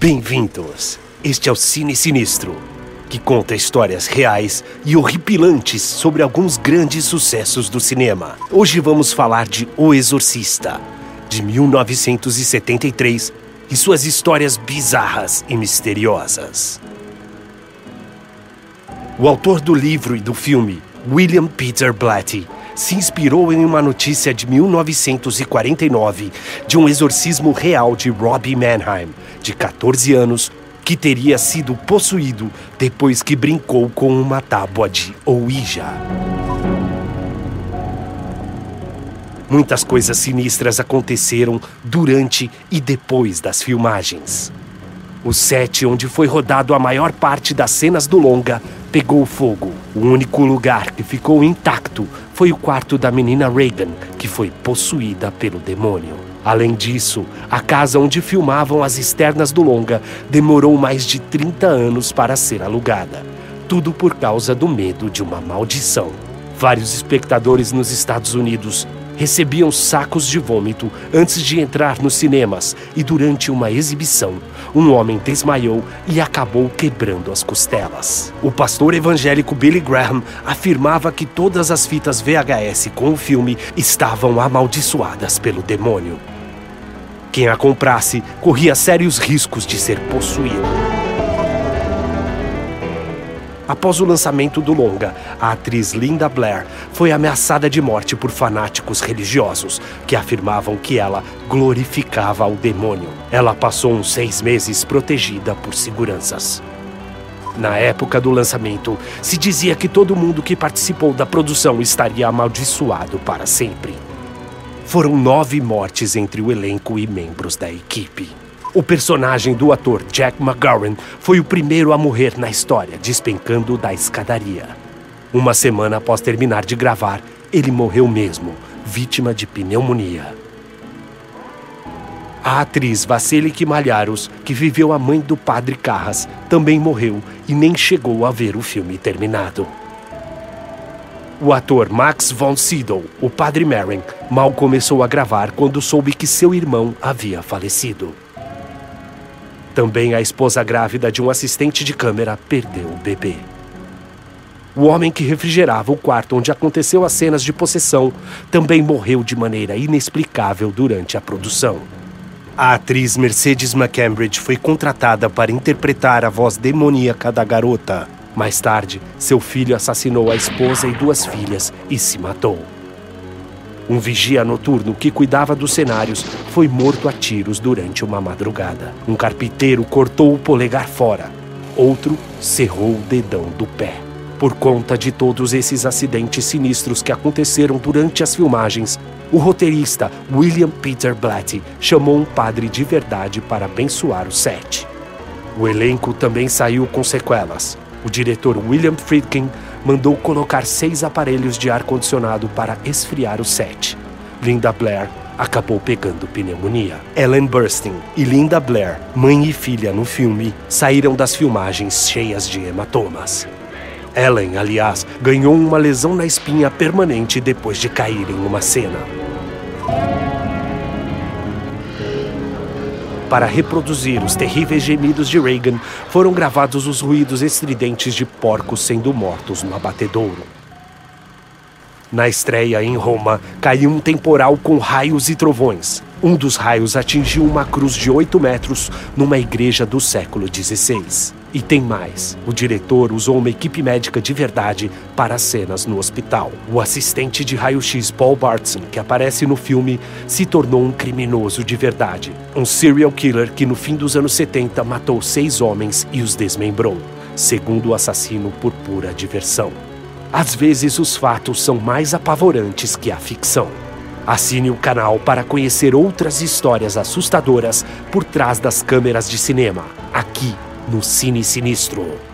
Bem-vindos! Este é o Cine Sinistro, que conta histórias reais e horripilantes sobre alguns grandes sucessos do cinema. Hoje vamos falar de O Exorcista, de 1973, e suas histórias bizarras e misteriosas. O autor do livro e do filme, William Peter Blatty, se inspirou em uma notícia de 1949 de um exorcismo real de Robbie Mannheim, de 14 anos, que teria sido possuído depois que brincou com uma tábua de Ouija. Muitas coisas sinistras aconteceram durante e depois das filmagens. O set onde foi rodado a maior parte das cenas do longa pegou fogo. O único lugar que ficou intacto foi o quarto da menina Reagan, que foi possuída pelo demônio. Além disso, a casa onde filmavam as externas do longa demorou mais de 30 anos para ser alugada. Tudo por causa do medo de uma maldição. Vários espectadores nos Estados Unidos recebiam sacos de vômito antes de entrar nos cinemas e durante uma exibição, um homem desmaiou e acabou quebrando as costelas. O pastor evangélico Billy Graham afirmava que todas as fitas VHS com o filme estavam amaldiçoadas pelo demônio. Quem a comprasse corria sérios riscos de ser possuído. Após o lançamento do longa, a atriz Linda Blair foi ameaçada de morte por fanáticos religiosos que afirmavam que ela glorificava o demônio. Ela passou uns seis meses protegida por seguranças. Na época do lançamento, se dizia que todo mundo que participou da produção estaria amaldiçoado para sempre. Foram nove mortes entre o elenco e membros da equipe. O personagem do ator Jack McGowan foi o primeiro a morrer na história, despencando da escadaria. Uma semana após terminar de gravar, ele morreu mesmo, vítima de pneumonia. A atriz Vasiliki Malharos, que viveu a mãe do padre Carras, também morreu e nem chegou a ver o filme terminado. O ator Max von Sydow, o padre Merrin, mal começou a gravar quando soube que seu irmão havia falecido. Também a esposa grávida de um assistente de câmera perdeu o bebê. O homem que refrigerava o quarto onde aconteceu as cenas de possessão também morreu de maneira inexplicável durante a produção. A atriz Mercedes McCambridge foi contratada para interpretar a voz demoníaca da garota. Mais tarde, seu filho assassinou a esposa e duas filhas e se matou. Um vigia noturno que cuidava dos cenários foi morto a tiros durante uma madrugada. Um carpinteiro cortou o polegar fora. Outro cerrou o dedão do pé. Por conta de todos esses acidentes sinistros que aconteceram durante as filmagens, o roteirista William Peter Blatty chamou um padre de verdade para abençoar o set. O elenco também saiu com sequelas. O diretor William Friedkin mandou colocar seis aparelhos de ar-condicionado para esfriar o set. Linda Blair acabou pegando pneumonia. Ellen Burstyn e Linda Blair, mãe e filha no filme, saíram das filmagens cheias de hematomas. Ellen, aliás, ganhou uma lesão na espinha permanente depois de cair em uma cena. Para reproduzir os terríveis gemidos de Reagan, foram gravados os ruídos estridentes de porcos sendo mortos no abatedouro. Na estreia em Roma, caiu um temporal com raios e trovões. Um dos raios atingiu uma cruz de 8 metros numa igreja do século XVI. E tem mais: o diretor usou uma equipe médica de verdade para as cenas no hospital. O assistente de raio-x Paul Bartson, que aparece no filme, se tornou um criminoso de verdade. Um serial killer que no fim dos anos 70 matou seis homens e os desmembrou, segundo o assassino por pura diversão. Às vezes os fatos são mais apavorantes que a ficção. Assine o canal para conhecer outras histórias assustadoras por trás das câmeras de cinema, aqui no Cine Sinistro.